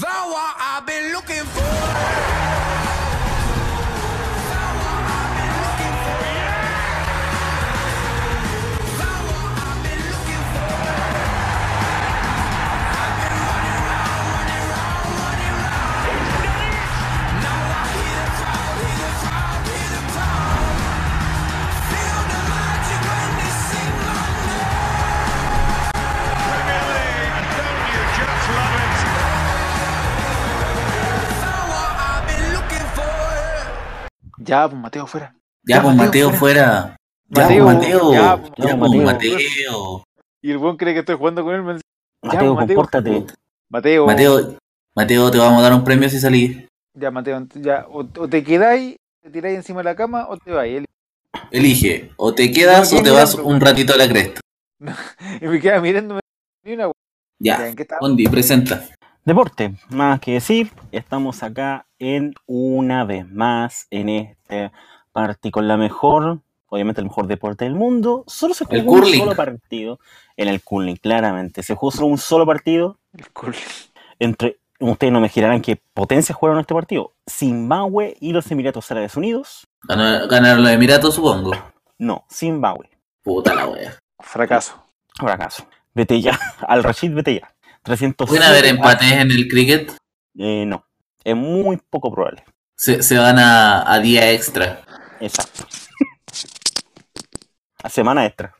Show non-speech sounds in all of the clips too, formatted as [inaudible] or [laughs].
Thou art, I believe. Ya, pues Mateo fuera. Ya, pues Mateo fuera. Ya, Mateo, pues Mateo. ya, pues, pues Mateo. Mateo. Y el buen cree que estoy jugando con él. me dice, Ya, Mateo, Mateo. compórtate. Mateo. Mateo, Mateo, te vamos a dar un premio si salís. Ya, Mateo. Ya, o, o te quedáis, te tiráis encima de la cama o te vais. Él- Elige, o te quedas No, o te ¿quién vas mirando? un ratito a la cresta. [laughs] Y me queda mirándome. Ni una, Ya, Ya, ¿en qué estaba? Bondi, presenta. Deporte, más que decir, estamos acá en una vez más en este partido con la mejor, obviamente el mejor deporte del mundo. Solo se El jugó un curling. solo partido en el curling, claramente. Se jugó solo un solo partido El culo. entre, ustedes no me girarán qué potencias jugaron este partido. Zimbabue y los Emiratos Árabes Unidos. Ganaron los Emiratos, supongo. No, Zimbabue. Puta la wea. Fracaso. Fracaso. Vete ya, [laughs] al Rashid, vete ya. 300 ¿Pueden haber empates en el cricket? Eh, no, es muy poco probable. Se, se van a, a día extra. Exacto. A semana extra.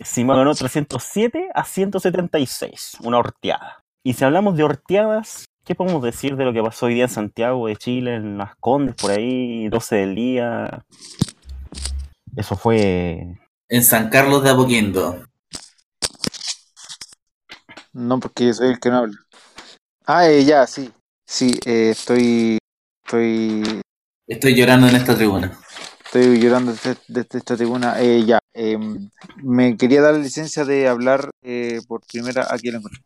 Sima ganó 307 a 176, una horteada. Y si hablamos de horteadas, ¿qué podemos decir de lo que pasó hoy día en Santiago de Chile, en Las Condes, por ahí, 12 del día? Eso fue... En San Carlos de Apoquindo. No, porque soy el que no habla. Ah, eh, ya, sí. Sí, eh, estoy. Estoy. Estoy llorando en esta tribuna. Estoy llorando desde, desde esta tribuna. Eh, ya. em, me quería dar la licencia de hablar eh, por primera. Aquí lo encontré.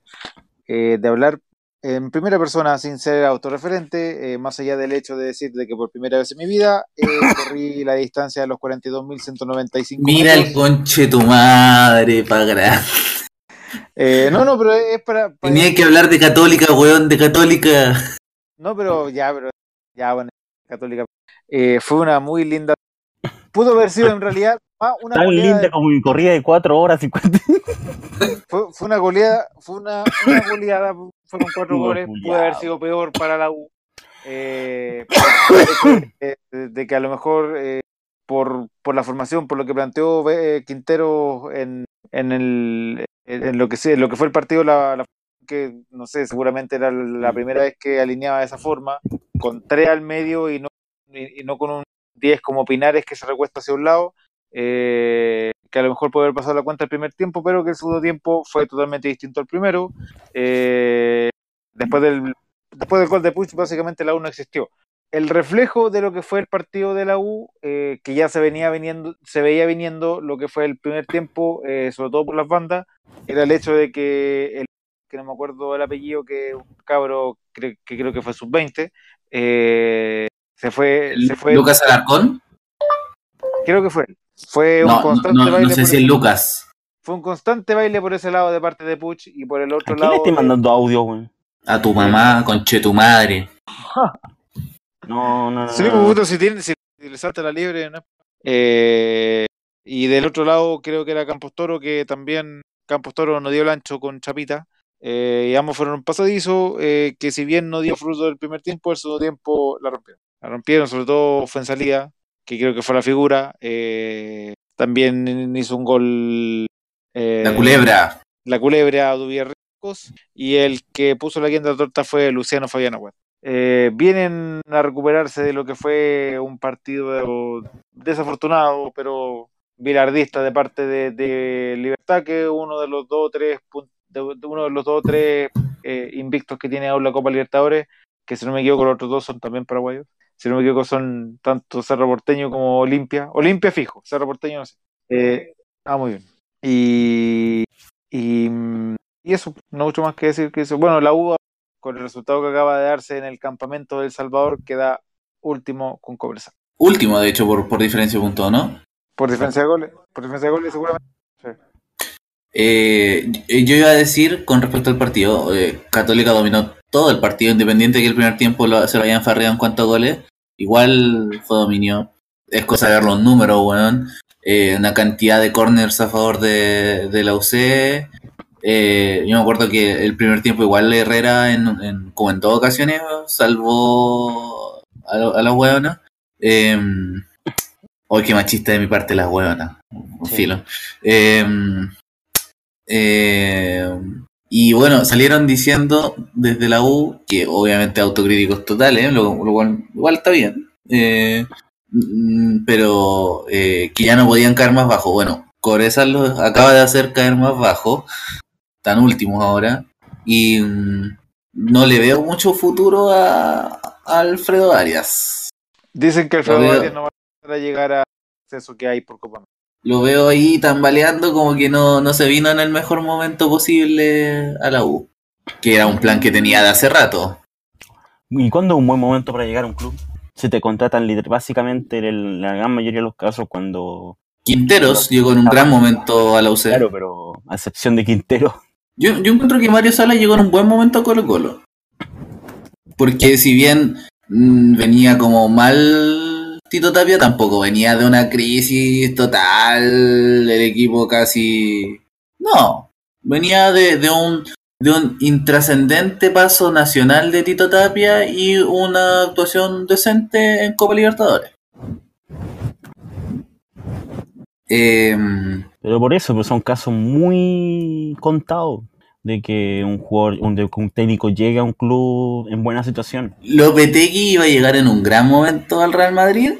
Eh, de hablar en primera persona sin ser autorreferente, eh, más allá del hecho de decir de que por primera vez en mi vida eh, [laughs] corrí la distancia de los 42.195 Mira el conche tu madre, pa' grande. [laughs] Eh, no, no, pero es para. para- Tenía que hablar de católica, weón, de católica. No, pero ya, pero ya, bueno, católica. Eh, fue una muy linda. Pudo haber sido en realidad ah, una Tan goleada. linda como mi corrida de 4 horas 50. Fue, fue una goleada, fue una, una goleada, fueron cuatro Uy, goles, pudo haber sido peor para la U. Eh, de que a lo mejor eh, por, por la formación, por lo que planteó eh, Quintero en, en, el, en, lo que se- lo que fue el partido, la, la- que no sé, seguramente era la primera vez que alineaba de esa forma, con tres al medio y no, y, y no con un 10 como Pinares que se recuesta hacia un lado. eh, que a lo mejor puede haber pasado la cuenta el primer tiempo, pero que el segundo tiempo fue totalmente distinto al primero. Eh, después, del, después del gol de Puig, básicamente la U no existió. El reflejo de lo que fue el partido de la U, eh, que ya se venía viniendo, se veía viniendo lo que fue el primer tiempo, eh, sobre todo por las bandas, era el hecho de que el que no me acuerdo el apellido, que un cabro cre- que creo que fue sub-20, eh, se fue, se fue, Lucas Alarcón. creo que fue él. Fue un No, no, constante no, no baile sé por si es Lucas. fue un constante baile por ese lado de parte de Puch y por el ¿A otro quién lado. le estoy mandando audio, weón? A tu mamá, conche tu madre. No, no, no. Sí, no, pues, no. puto, si, tiene, si le salta la liebre. ¿no? Eh, y del otro lado creo que era Campos Toro, que también Campos Toro no dio el ancho con Chapita. Eh, y ambos fueron pasadizos, eh, que si bien no dio fruto del primer tiempo, el segundo tiempo la rompieron. La rompieron, sobre todo fue en salida, que creo que fue la figura. Eh, también hizo un gol. eh, La culebra. la culebra Duvier Ricos y el que puso la guinda de torta fue Luciano Fabián Agüed. Eh, vienen a recuperarse de lo que fue un partido desafortunado, pero bilardista de parte de, Libertad, que uno de los dos tres uno de los dos o tres eh, invictos que tiene aún la Copa Libertadores, que si no me equivoco los otros dos son también paraguayos. Si no me equivoco son tanto Cerro Porteño como Olimpia. Olimpia fijo, Cerro Porteño no sé. Eh, ah, muy bien. Y, y, eso, no mucho más que decir que eso. Bueno, la UBA, con el resultado que acaba de darse en el campamento del Salvador, queda último con Cobresal. Último, de hecho, por, por diferencia de puntos, ¿no? Por diferencia de goles, por diferencia de goles seguramente. Eh, yo iba a decir con respecto al partido, eh, Católica dominó todo el partido, independiente de que el primer tiempo lo- se lo hayan farreado en cuanto a goles, igual fue dominio. Es cosa de ver los números, weón. Eh, una cantidad de corners a favor de, de la UC. Eh, yo me acuerdo que el primer tiempo igual Herrera, en, en- como en dos ocasiones, salvó a, las hueonas. Eh, Hoy qué machista de mi parte las hueonas. Sí. Filo. Eh, eh, y bueno, salieron diciendo desde la U, que obviamente autocríticos totales, lo, lo cual igual está bien, eh, mm, pero eh, que ya no podían caer más bajo. Bueno, Cobresal los acaba de hacer caer más bajo, tan últimos ahora, y mm, no le veo mucho futuro a, a Alfredo Arias. Dicen que Alfredo veo. Arias no va a llegar a eso que hay por Copa. Lo veo ahí tambaleando como que no, no se vino en el mejor momento posible a la U. Que era un plan que tenía de hace rato. ¿Y cuándo es un buen momento para llegar a un club? Se te contratan básicamente en la gran mayoría de los casos cuando... Quinteros llegó en un gran momento a la UC. Claro, pero a excepción de Quintero. Yo, encuentro que Mario Sala llegó en un buen momento a Colo Colo. Porque si bien mm, venía como mal Tito Tapia, tampoco venía de una crisis total, el equipo casi... No, venía de un de un intrascendente paso nacional de Tito Tapia y una actuación decente en Copa Libertadores. Em, Pero por eso, pues son casos muy contados de que un jugador, un, de que un técnico llegue a un club en buena situación. Lopetegui iba a llegar en un gran momento al Real Madrid,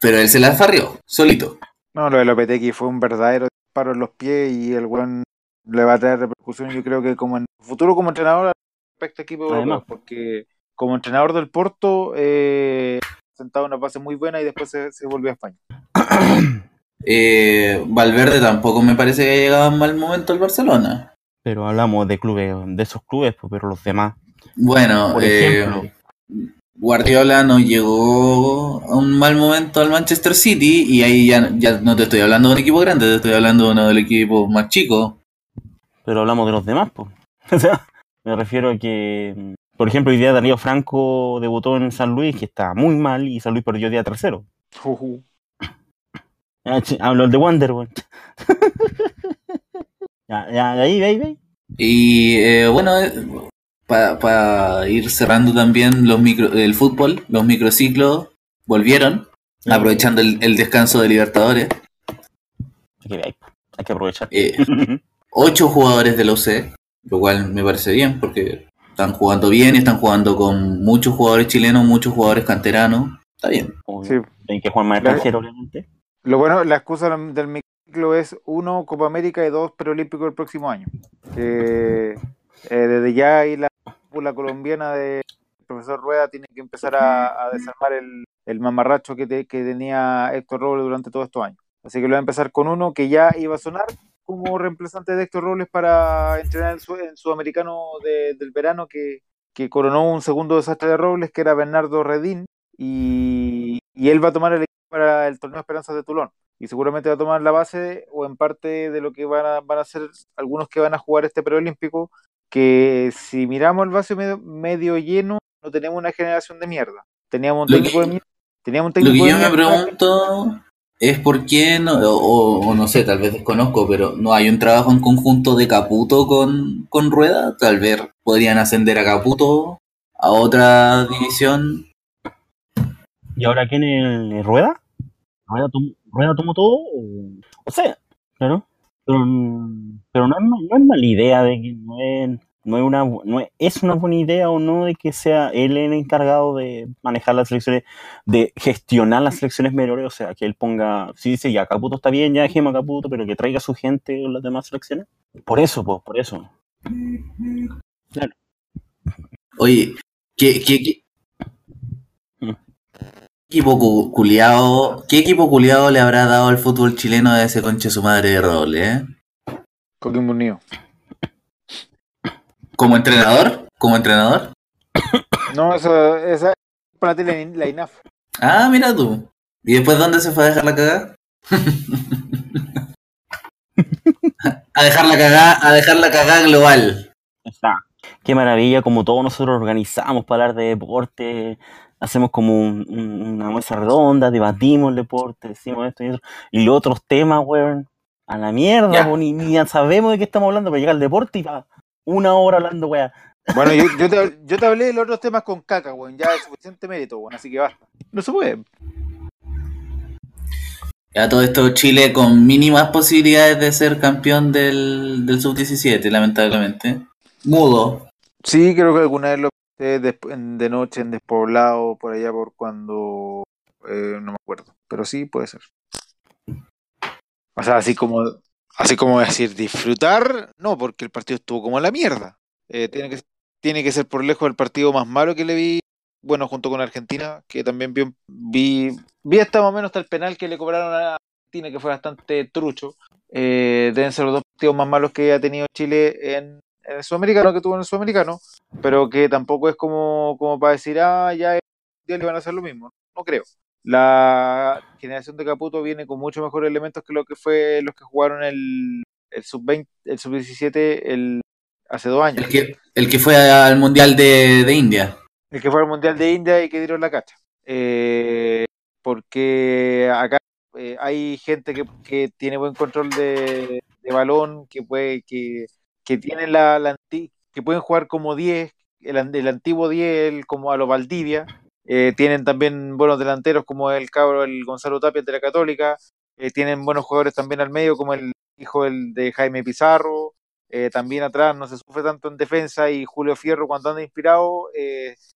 pero él se la farrió, solito. No, lo de Lopetegui fue un verdadero disparo en los pies y el buen le va a traer repercusión, yo creo que como en futuro como entrenador respecto a equipo europeo, Además. porque como entrenador del Porto eh, sentado una base muy buena y después se, se volvió a España. [coughs] Eh, Valverde tampoco me parece que haya llegado en mal momento al Barcelona. Pero hablamos de clubes, de esos clubes, pues, pero los demás. Bueno, Por eh, ejemplo. Guardiola no llegó a un mal momento al Manchester City y ahí ya, ya no te estoy hablando de un equipo grande, te estoy hablando de uno del equipo más chico. Pero hablamos de los demás, pues. [laughs] O sea, me refiero a que, por ejemplo, hoy día Darío Franco debutó en San Luis, que está muy mal, y San Luis perdió día tercero. Ah, Hablo de Wonder, weón. [laughs] ya, ya, de ahí, de ahí, de ahí. Y eh, bueno, para ir cerrando también los micro, el fútbol, los microciclos volvieron, aprovechando el, el descanso de Libertadores. Hay que, hay, hay que aprovechar. Eh, [laughs] ocho jugadores de la UC, lo cual me parece bien porque están jugando bien y están jugando con muchos jugadores chilenos, muchos jugadores canteranos. Está bien. Sí. Hay que jugar más extranjero, obviamente. Lo bueno, la excusa del micro es uno, Copa América y dos, preolímpicos el próximo año. Que eh, desde ya ahí la cúpula colombiana del profesor Rueda tiene que empezar a, a desarmar el, el mamarracho que, te- que tenía Héctor Robles durante todos estos años. Así que lo va a empezar con uno que ya iba a sonar como reemplazante de Héctor Robles para entrenar en, su, en Sudamericano de- del verano que, que coronó un segundo desastre de Robles, que era Bernardo Redín, y, y él va a tomar el para el torneo Esperanzas de Tulón. Y seguramente va a tomar la base o en parte de lo que van a, van a ser algunos que van a jugar este preolímpico, que si miramos el vaso medio, medio lleno, no tenemos una generación de mierda. Teníamos un Lo técnico que- de mierda. Teníamos un Lo técnico que de yo me pregunto es por qué, no, o, o no sé, tal vez desconozco, pero no hay un trabajo en conjunto de Caputo con, con Rueda. Tal vez podrían ascender a Caputo a otra división. ¿Y ahora quién es el Rueda? ¿Rueda, tom- Rueda tomó todo? O, o sea, claro. Pero, pero no, no es mala idea de que no es, no es una no es, es una buena idea o no de que sea él el encargado de manejar las selecciones, de gestionar las selecciones menores, o sea, que él ponga, si dice ya Caputo está bien, ya dejemos a Caputo, pero que traiga a su gente en las demás selecciones. Por eso, pues, por eso. Oye, ¿qué, qué, qué- Mm. Equipo cu- culiao, ¿qué equipo culiado le habrá dado al fútbol chileno a ese conche su madre de roble, eh? Coquimbo Unido. ¿Como entrenador? ¿Como entrenador? No, eso, esa para ti la, la INAF. Ah, mira tú. ¿Y después dónde se fue a dejar la cagada? [laughs] A dejar la cagada, a dejar la cagada global. Está. Qué maravilla, como todos nosotros organizamos para hablar de deporte, hacemos como un- un- una mesa redonda, debatimos el deporte, decimos esto y eso, y los otros temas, weón, a la mierda, po, ni, ni sabemos de qué estamos hablando, pero llega el deporte y va una hora hablando, weón. Bueno, yo, yo te, [laughs] yo te hablé de los otros temas con caca, weón. Ya es suficiente mérito, weón. Así que basta. No se puede. Ya todo esto Chile con mínimas posibilidades de ser campeón del, del sub-17, lamentablemente. Mudo. Sí, creo que alguna vez lo de noche en despoblado, por allá por cuando. eh, no me acuerdo. Pero sí, puede ser. O sea, así como. Así como decir disfrutar, no, porque el partido estuvo como la mierda. Eh, tiene, que, tiene que ser por lejos el partido más malo que le vi. Bueno, junto con Argentina, que también vi, vi, vi hasta más o menos hasta el penal que le cobraron a Argentina, que fue bastante trucho. Eh, deben ser los dos partidos más malos que ha tenido Chile en, en el sudamericano que tuvo en el sudamericano, pero que tampoco es como, como para decir, ah, ya ya le van a hacer lo mismo. No creo. La generación de Caputo viene con mucho mejores elementos que lo que fue los que jugaron el, el sub-20, el sub-17 el, hace dos años. El que, el que fue al Mundial de, de India. El que fue al Mundial de India y que dieron la cacha. Eh, porque acá eh, hay gente que, que tiene buen control de, de balón, que puede, que, que tienen la, la que pueden jugar como 10, el, el antiguo 10, el- como a los Valdivia. Eh, tienen también buenos delanteros como el cabro, el Gonzalo Tapia de la Católica. Eh, tienen buenos jugadores también al medio, como el hijo del- de Jaime Pizarro. Eh, también atrás no se sufre tanto en defensa y Julio Fierro cuando anda inspirado,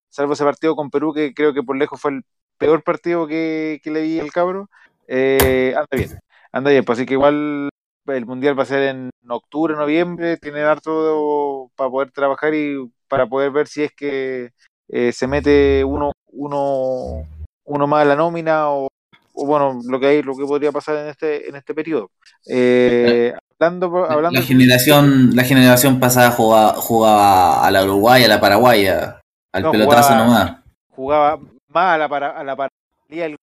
salvo ese partido con Perú, que creo que por lejos fue el peor partido que, que le vi al cabro, anda bien, anda bien, pues así que igual el Mundial va a ser en octubre, noviembre, tienen harto para poder trabajar y para poder ver si es que eh, se mete uno, uno, uno más a la nómina o, o bueno, lo que hay, lo que podría pasar en este, en este periodo. Eh, hablando, hablando La generación, la generación pasada jugaba, jugaba a la Uruguaya, a la Paraguaya, al No, pelotazo jugaba- nomás. jugaba más a la para a la del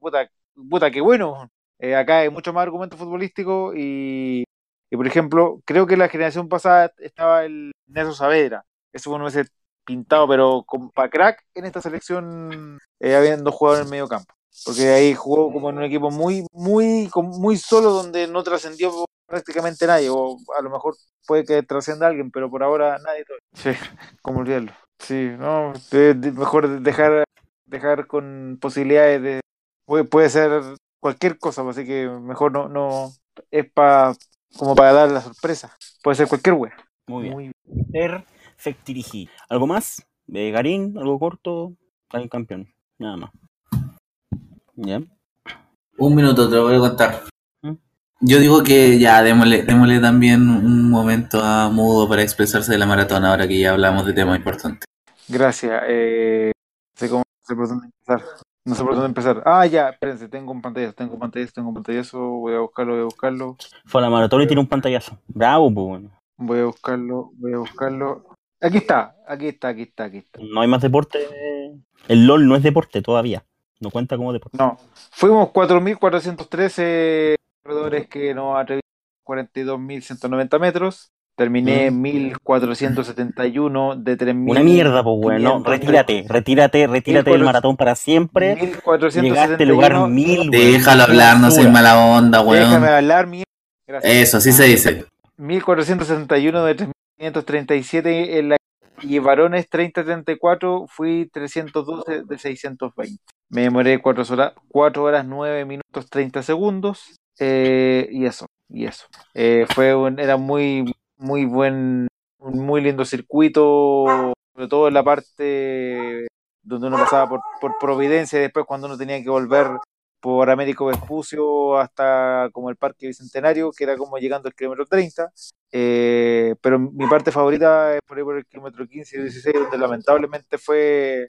puta, puta qué bueno Eh, acá hay mucho más argumento futbolístico y, y, por ejemplo creo que la generación pasada estaba el Nelson Saavedra. Eso uno hubiese pintado pero con crack en esta selección eh, habiendo jugado en el medio campo. Porque ahí jugó como en un equipo muy muy muy solo donde no trascendió prácticamente nadie o a lo mejor puede que trascienda alguien pero por ahora nadie todavía. sí [laughs] como olvidarlo Sí, no, de- de- mejor dejar, dejar con posibilidades de, puede, puede ser cualquier cosa, pues, así que mejor no, no, es para, como para dar la sorpresa, puede ser cualquier wea. Muy bien. Muy Perfectirigi. ¿Algo más? Eh, Garín, algo corto, un campeón, nada más. ¿Ya? Un minuto, te lo voy a contar. ¿Mm? Yo digo que ya démosle, démosle también un momento a Mudo para expresarse de la maratón ahora que ya hablamos de temas importantes. Gracias, eh, no sé cómo, no sé por dónde empezar, no sé por dónde empezar. Ah, ya, espérense, tengo un pantallazo, tengo un pantallazo, tengo un pantallazo, voy a buscarlo, voy a buscarlo, Fue a la maratón y tiene un pantallazo. Bravo, pues bueno. voy a buscarlo, voy a buscarlo. Aquí está, aquí está, aquí está, aquí está. No hay más deporte. El LOL no es deporte todavía. No cuenta como deporte. No, fuimos 4.413 corredores que nos atrevimos 42.190 metros. Terminé Mm. 1.471 de 3.000. Una mierda, pues bueno. No, retírate, retírate, retírate del 1400. maratón para siempre. 1471. Llegaste al lugar mil, weón. Déjalo hablar, no seas mala onda, Déjame weón. hablar, mierda. Gracias. Eso, así se dice. 1471 de 3537 en la y varones 3034 fui 312 de 620. Me demoré 4 horas, 4 horas 9 minutos 30 segundos eh, y eso, y eso. Eh, fue un, era muy muy buen un muy lindo circuito, sobre todo en la parte donde uno pasaba por, por Providencia y después cuando uno tenía que volver por Américo Vespucio hasta como el Parque Bicentenario, que era como llegando al kilómetro 30. Eh, pero mi parte favorita es por ahí por el kilómetro 15 y 16, donde lamentablemente fue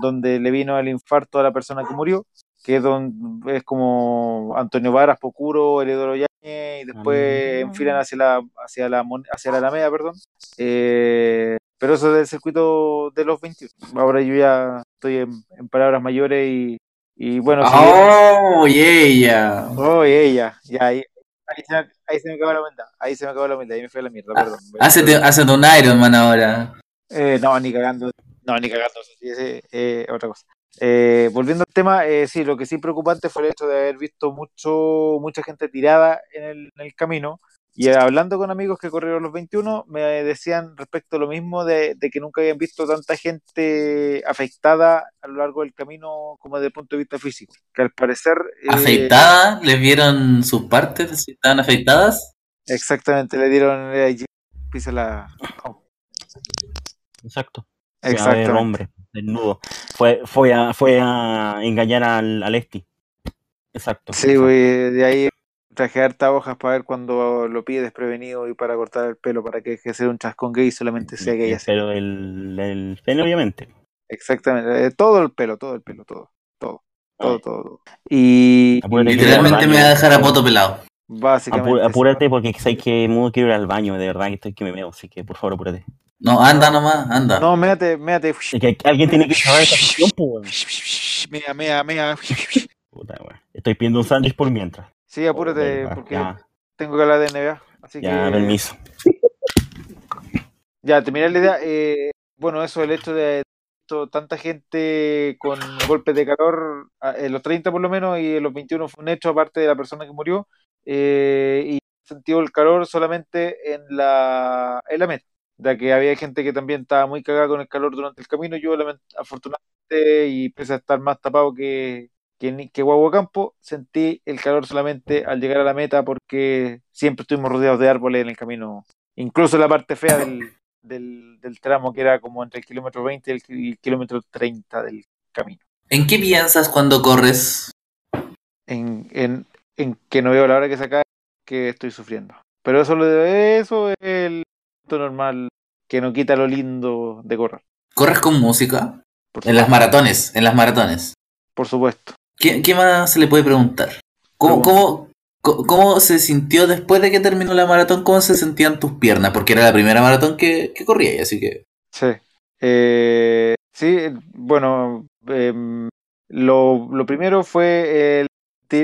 donde le vino el infarto a la persona que murió, que es, don- es como Antonio Varas, Pocuro, Yáñez, y después Ah. enfilan hacia la, hacia la, Mon- hacia la Alameda, perdón. Eh, pero eso es del circuito de los 21. Ahora yo ya estoy en, en palabras mayores y, y bueno, si Oh, yeah, yeah. Oh, ella, ya, ahí, ahí, se, me- ahí se me acabó la humildad. Ahí se me acabó la humildad. Ahí me fue a la mierda, perdón. Hacete, hacete un Iron Man ahora. Eh, no, ni cagando. No, ni cagando. Sí, sí, eh, otra cosa. Eh, volviendo al tema, eh, sí, lo que sí preocupante fue el hecho de haber visto mucho, mucha gente tirada en el, en el camino. Y hablando con amigos que corrieron los 21, me decían respecto a lo mismo de, de que nunca habían visto tanta gente afectada a lo largo del camino como desde el punto de vista físico. Que al parecer... eh, ¿Afeitada? ¿Les vieron sus partes? si ¿Estaban afeitadas? Exactamente, le dieron... Eh, pisa la... oh, Exacto. Exactamente. hombre, desnudo. Fue, fue, a, fue a engañar al, al Esti. Exacto. Sí, exacto. güey, de ahí traje harta hojas para ver cuando lo pide desprevenido y para cortar el pelo, para que deje de ser un chascón gay y solamente sea gay así. Pero el, el pene, obviamente. Exactamente, eh, todo el pelo, todo el pelo, todo, todo, todo, todo. todo. Y, Literalmente me va a dejar a poto pelado. básicamente. Apú- apúrate porque sé que mudo quiero ir al baño, de verdad que estoy que me veo, así que por favor apúrate. No, anda nomás, anda. No, méate, méate. Es que alguien tiene que cerrar esta sesión, pues, weón. Mea, mea, mea. Puta, weón. Estoy pidiendo un sándwich por mientras. Sí, apúrate, porque Ya, tengo que hablar de NBA. Así ya, que. permiso. [laughs] Ya, terminar la idea. eh, bueno, eso, el hecho de tanta gente con golpes de calor, a- en los 30 por lo menos, y en los 21 fue un hecho, aparte de la persona que murió, eh, y sentido el calor solamente en la, en la meta, ya que había gente que también estaba muy cagada con el calor durante el camino. Yo, afortunadamente, y pese a estar más tapado que, que, que Guagua Campo, sentí el calor solamente al llegar a la meta porque siempre estuvimos rodeados de árboles en el camino, incluso la parte fea del, [coughs] del, del tramo que era como entre el kilómetro 20 y el, ki- y el kilómetro 30 del camino. ¿En qué piensas cuando corres? En, en, en que no veo la hora que se acabe, que estoy sufriendo. Pero eso, lo de, eso es el normal que no quita lo lindo de correr. ¿Corres con música? En las maratones, en las maratones. por supuesto. ¿Qué, qué más se le puede preguntar? ¿Cómo, cómo, cómo se sintió después de que terminó la maratón? ¿Cómo se sentían tus piernas? Porque era la primera maratón que, que corría, así que... Sí. Eh, sí, bueno, em, lo, lo primero fue el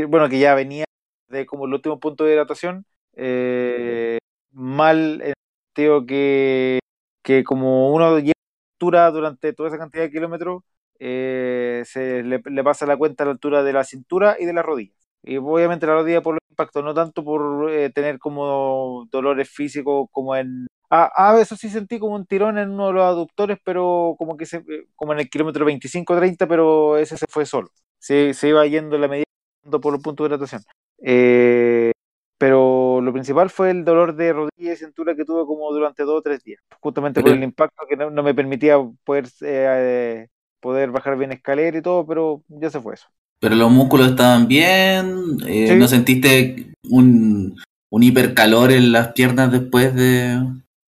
bueno, que ya venía de como el último punto de hidratación, eh, mal en sentido que, que como uno lleva altura durante toda esa cantidad de kilómetros, eh, se le, le pasa la cuenta a la altura de la cintura y de las rodillas. Y obviamente la rodilla por los impactos, no tanto por eh, tener como dolores físicos como en... Ah, a veces sí sentí como un tirón en uno de los aductores, pero como que se, como en el kilómetro 25-30, pero ese se fue solo. Se, se iba yendo la medida por los puntos de hidratación. Eh, lo principal fue el dolor de rodilla y cintura que tuve como durante dos o tres días, justamente por el impacto que no, no me permitía poder, eh, poder bajar bien escalera y todo, pero ya se fue eso. Pero los músculos estaban bien, eh, Sí. ¿no sentiste un, un hipercalor en las piernas después de...?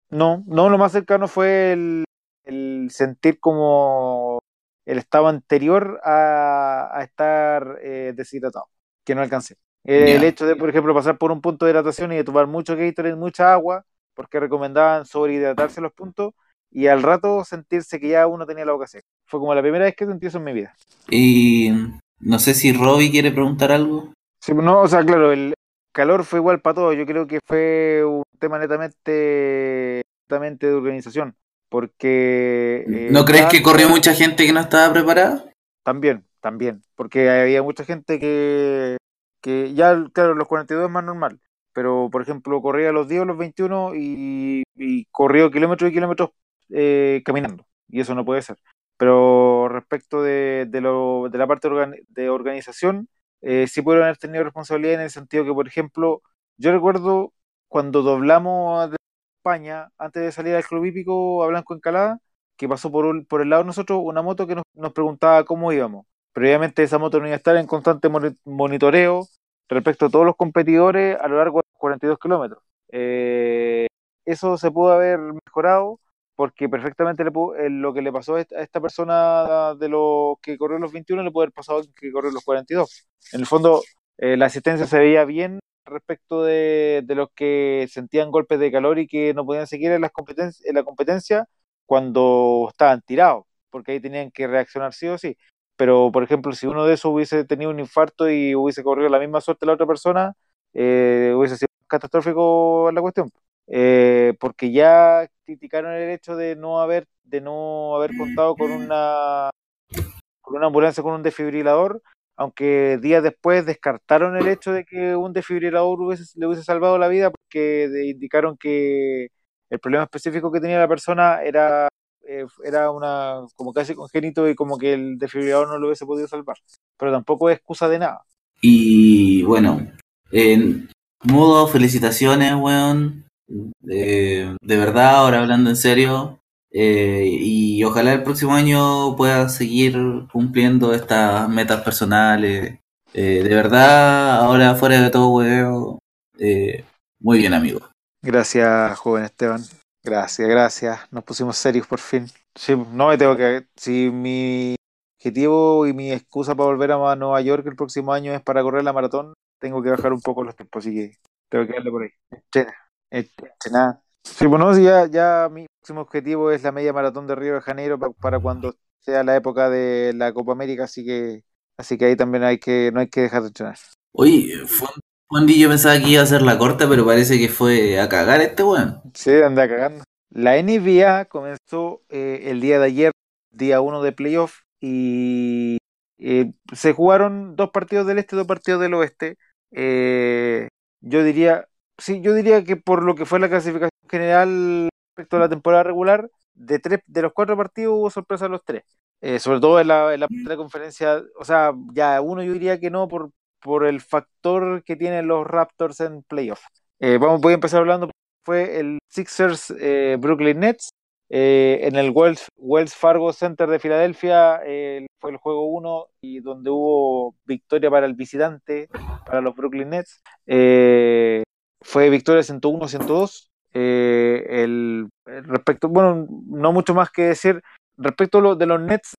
No, no, lo más cercano fue el, el sentir como el estado anterior a, a estar eh, deshidratado, que no alcancé. El hecho de, por ejemplo, pasar por un punto de hidratación y de tomar mucho Gatorade, mucha agua, porque recomendaban sobrehidratarse los puntos, y al rato sentirse que ya uno tenía la boca seca. Fue como la primera vez que sentí eso en mi vida. Y no sé si Robbie quiere preguntar algo. Sí, no, o sea, claro, el calor fue igual para todos. Yo creo que fue un tema netamente, netamente de organización. Porque. eh, ¿No crees que corrió mucha gente que no estaba preparada? También, también. Porque había mucha gente que. Que ya, claro, los 42 es más normal. Pero, por ejemplo, corría los 10 o los 21 y, y corrió kilómetros y kilómetros eh, caminando. Y eso no puede ser. Pero respecto de, de, lo, de la parte de organización, eh, sí pudieron haber tenido responsabilidad en el sentido que, por ejemplo, yo recuerdo cuando doblamos de España, antes de salir al Club Hípico a Blanco Encalada, que pasó por, por el lado de nosotros una moto que nos, nos preguntaba cómo íbamos. Pero obviamente esa moto no iba a estar en constante moni- monitoreo respecto a todos los competidores a lo largo de los 42 kilómetros. Eh, eso se pudo haber mejorado porque perfectamente le pudo- eh, lo que le pasó a esta, persona de los que corrió los 21 le puede haber pasado al que corrió los 42. En el fondo, eh, la asistencia se veía bien respecto de, de los que sentían golpes de calor y que no podían seguir en, las competencias, en la competencia cuando estaban tirados, porque ahí tenían que reaccionar sí o sí. Pero, por ejemplo, si uno de esos hubiese tenido un infarto y hubiese corrido la misma suerte la otra persona, eh, hubiese sido catastrófico la cuestión. Eh, porque ya criticaron el hecho de no haber, de no haber contado con una con una ambulancia con un desfibrilador, aunque días después descartaron el hecho de que un desfibrilador hubiese- le hubiese salvado la vida porque indicaron que el problema específico que tenía la persona era eh, era una como casi congénito y como que el desfibrilador no lo hubiese podido salvar, pero tampoco es excusa de nada. Y bueno, en modo felicitaciones, weón. Eh, de verdad, ahora hablando en serio. eh, y ojalá el próximo año pueda seguir cumpliendo estas metas personales. Eh, de verdad, ahora fuera de todo, weón. eh, muy bien, amigo. Gracias, joven Esteban. Gracias, gracias. Nos pusimos serios por fin. Sí, no me tengo que. Si mi objetivo y mi excusa para volver a Nueva York el próximo año es para correr la maratón, tengo que bajar un poco los tiempos, así que tengo que darle por ahí. Entrena, entrena. Sí, bueno, sí, ya, ya mi próximo objetivo es la media maratón de Río de Janeiro pa- para cuando sea la época de la Copa América, así que así que ahí también hay que no hay que dejar de entrenar. Oye, Fon- Yo pensaba que iba a ser la corta, pero parece que fue a cagar este weón. Sí, anda cagando. La NBA comenzó eh, el día de ayer, día 1 de playoff, y eh, se jugaron dos partidos del este, dos partidos del oeste. Eh, yo diría, sí, yo diría que por lo que fue la clasificación general respecto a la temporada regular, de tres, de los cuatro partidos hubo sorpresa en los tres. Eh, sobre todo en la, en la primera conferencia, o sea, ya uno yo diría que no por, por el factor que tienen los Raptors en playoff. Eh, vamos, voy a empezar hablando fue el Sixers eh, Brooklyn Nets. Eh, en el Wells, Wells Fargo Center de Filadelfia fue el juego 1 y donde hubo victoria para el visitante, para los Brooklyn Nets. Fue victoria 101-102. Eh, el, respecto, bueno, no mucho más que decir. Respecto a lo de los Nets,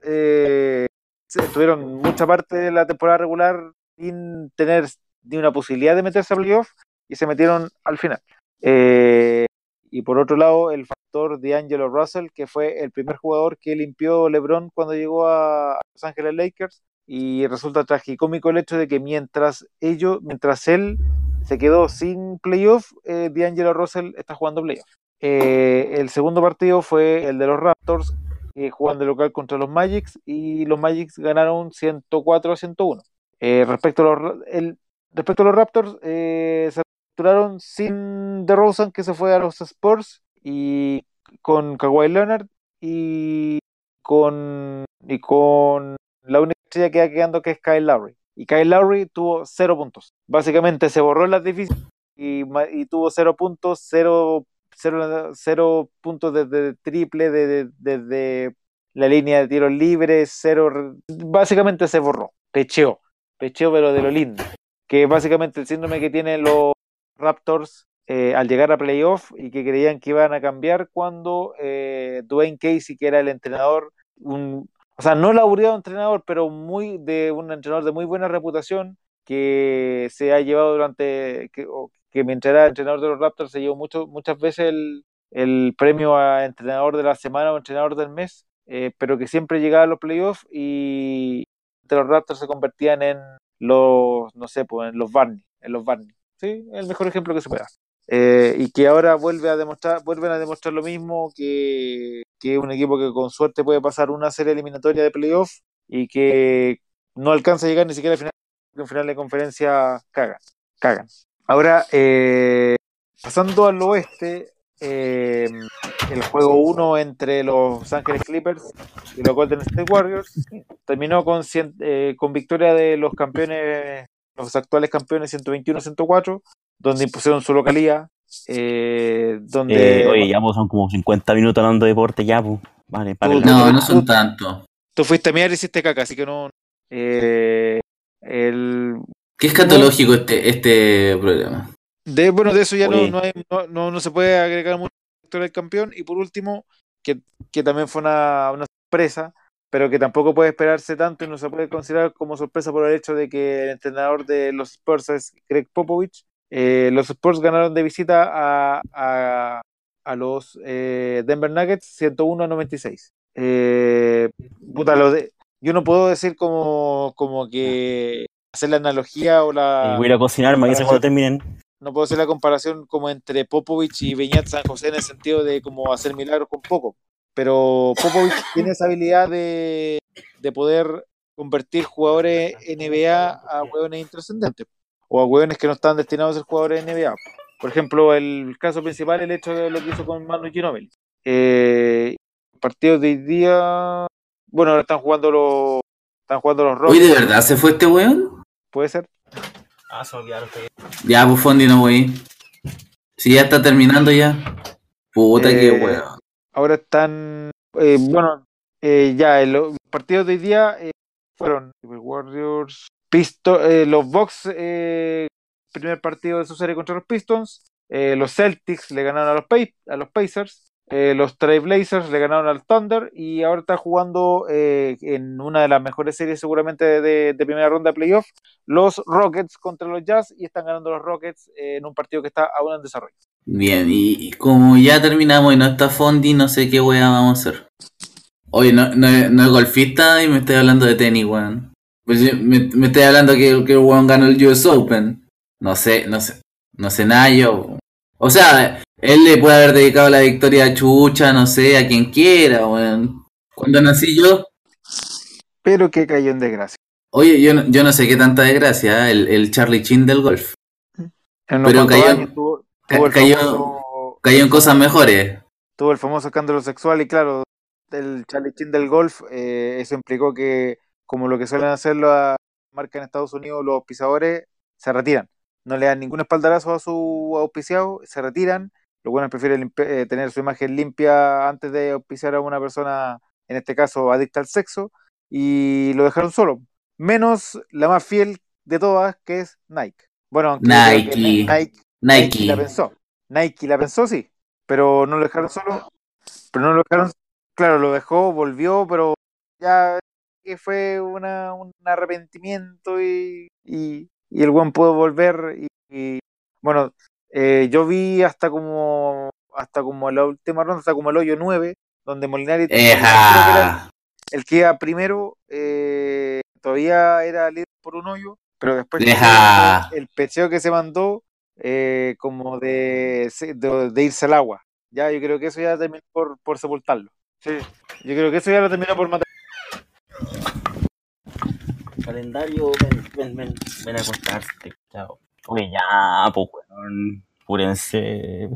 tuvieron mucha parte de la temporada regular sin tener ni una posibilidad de meterse a playoff y se metieron al final. Eh, y por otro lado, el factor de Angelo Russell, que fue el primer jugador que limpió LeBron cuando llegó a Los Ángeles Lakers. Y resulta tragicómico el hecho de que mientras ellos, mientras él se quedó sin playoff, eh, D'Angelo Russell está jugando playoff. Eh, el segundo partido fue el de los Raptors, eh, jugando local contra los Magics, y los Magics ganaron 104 a 101. Eh, respecto, a los, respecto a los Raptors, eh, se capturaron sin DeRozan que se fue a los Spurs y con Kawhi Leonard y con y con la única estrella que queda quedando que es Kyle Lowry. Y Kyle Lowry tuvo cero puntos. Básicamente se borró las difíciles y, y tuvo cero puntos cero, cero, cero puntos desde triple desde, la línea de tiros libres cero básicamente se borró pecheó pecheó pero de lo lindo. Que básicamente el síndrome que tienen los Raptors eh, al llegar a playoff y que creían que iban a cambiar cuando eh, Dwayne Casey, que era el entrenador, un, o sea, no laureado entrenador, pero muy de un entrenador de muy buena reputación que se ha llevado durante, que, mientras era entrenador de los Raptors se llevó mucho, muchas veces el, el premio a entrenador de la semana o entrenador del mes, eh, pero que siempre llegaba a los playoffs y los Raptors se convertían en los, no sé, pues en los Barney, en los Barney. Sí, el mejor ejemplo que se pueda. Eh, y que ahora vuelve a demostrar, vuelven a demostrar lo mismo que, que un equipo que con suerte puede pasar una serie eliminatoria de playoff y que no alcanza a llegar ni siquiera al final, en final de conferencia cagan, cagan. Ahora, eh, pasando al oeste, eh, el juego 1 entre los Ángeles Clippers y los Golden State Warriors terminó con, cien- eh, con victoria de los campeones, los actuales campeones 121-104, donde impusieron su localía, eh, donde Eh, oye, ya pues, son como 50 minutos hablando de deporte, ya, pues. Vale, para No, no son tanto. tú fuiste a mirar y hiciste caca, así que no. eh, el, ¿Qué escatológico este, este programa? De, bueno, de eso ya no, no, hay- no, no- se puede agregar mucho del campeón. Y por último, que, que también fue una, una sorpresa, pero que tampoco puede esperarse tanto y no se puede considerar como sorpresa por el hecho de que el entrenador de los Spurs es Greg Popovich. Eh, los Spurs ganaron de visita a, a, a los eh, Denver Nuggets 101 a 96. Eh, puta, lo de, yo no puedo decir como, como que hacer la analogía o la. Y voy a cocinar, me cuando terminen. No puedo hacer la comparación como entre Popovich y Beñat San José en el sentido de como hacer milagros con poco. Pero Popovich [laughs] tiene esa habilidad de, de poder convertir jugadores NBA a hueones intrascendentes o a hueones que no están destinados a ser jugadores NBA. Por ejemplo, el caso principal, el hecho de lo que hizo con Manu Ginóbili. Eh, partidos de hoy día, bueno, ahora están jugando los están jugando los Oye, ¿de Rockets, verdad se fue este weón? puede ser. Ah, se olvidaron que. Ya, pues Fondi no voy. Si ya está terminando ya. Puta que Eh, weón. Ahora están, eh, bueno, eh, ya el- los partidos de hoy día eh, fueron los Warriors, Pisto- eh, los Bucks, eh, primer partido de su serie contra los Pistons, eh, los Celtics le ganaron a los, a los Pacers, eh, los Trailblazers le ganaron al Thunder y ahora está jugando eh, en una de las mejores series seguramente de, primera ronda de playoff, los Rockets contra los Jazz y están ganando los Rockets eh, en un partido que está aún en desarrollo. Bien, y, como ya terminamos y no está Fondi, no sé qué weá vamos a hacer. Oye, no, no, no es golfista y me estoy hablando de tenis, weón. Pues me, me estoy hablando que, que weón ganó el US Open. No sé, no sé, no sé nada yo. O sea, él le puede haber dedicado la victoria a Chucha, no sé, a quien quiera, weón. Cuando nací yo, Pero que cayó en desgracia. oye, yo no, yo no sé qué tanta desgracia, ¿eh? el, el Charlie Chin del golf. Pero cayó- tuvo, cayó- famoso- Cayó en cosas mejores. tuvo el famoso escándalo sexual y claro, el Charlie Chin del golf, eh, eso implicó que, como lo que suelen hacer las marcas en Estados Unidos, los auspiciadores se retiran. No le dan ningún espaldarazo a su auspiciado, se retiran. Los buenos prefieren eh, tener su imagen limpia antes de auspiciar a una persona, en este caso, adicta al sexo, y lo dejaron solo. Menos la más fiel de todas, que es Nike. Bueno, Nike. Nike Nike Nike. la pensó. Nike la pensó, sí. Pero no lo dejaron solo. Pero no lo dejaron. Claro, lo dejó, volvió, pero ya que fue una, un arrepentimiento y, y, y el buen pudo volver. Y, y, bueno, eh, yo vi hasta como hasta como la última ronda, hasta como el hoyo 9, donde Molinari era el que iba primero eh, todavía era líder por un hoyo, pero después el pecheo que se mandó eh, como de, de, de irse al agua. Ya, yo creo que eso ya terminó por, por sepultarlo. Sí, yo creo que eso ya lo terminó por matar. Calendario, ven, ven, ven, ven a acostarte. Chao. Oye, ya, pues, weón. Púrense.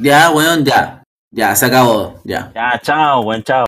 Ya, weón, ya. Ya, se acabó. Ya. Ya, chao, weón, chao.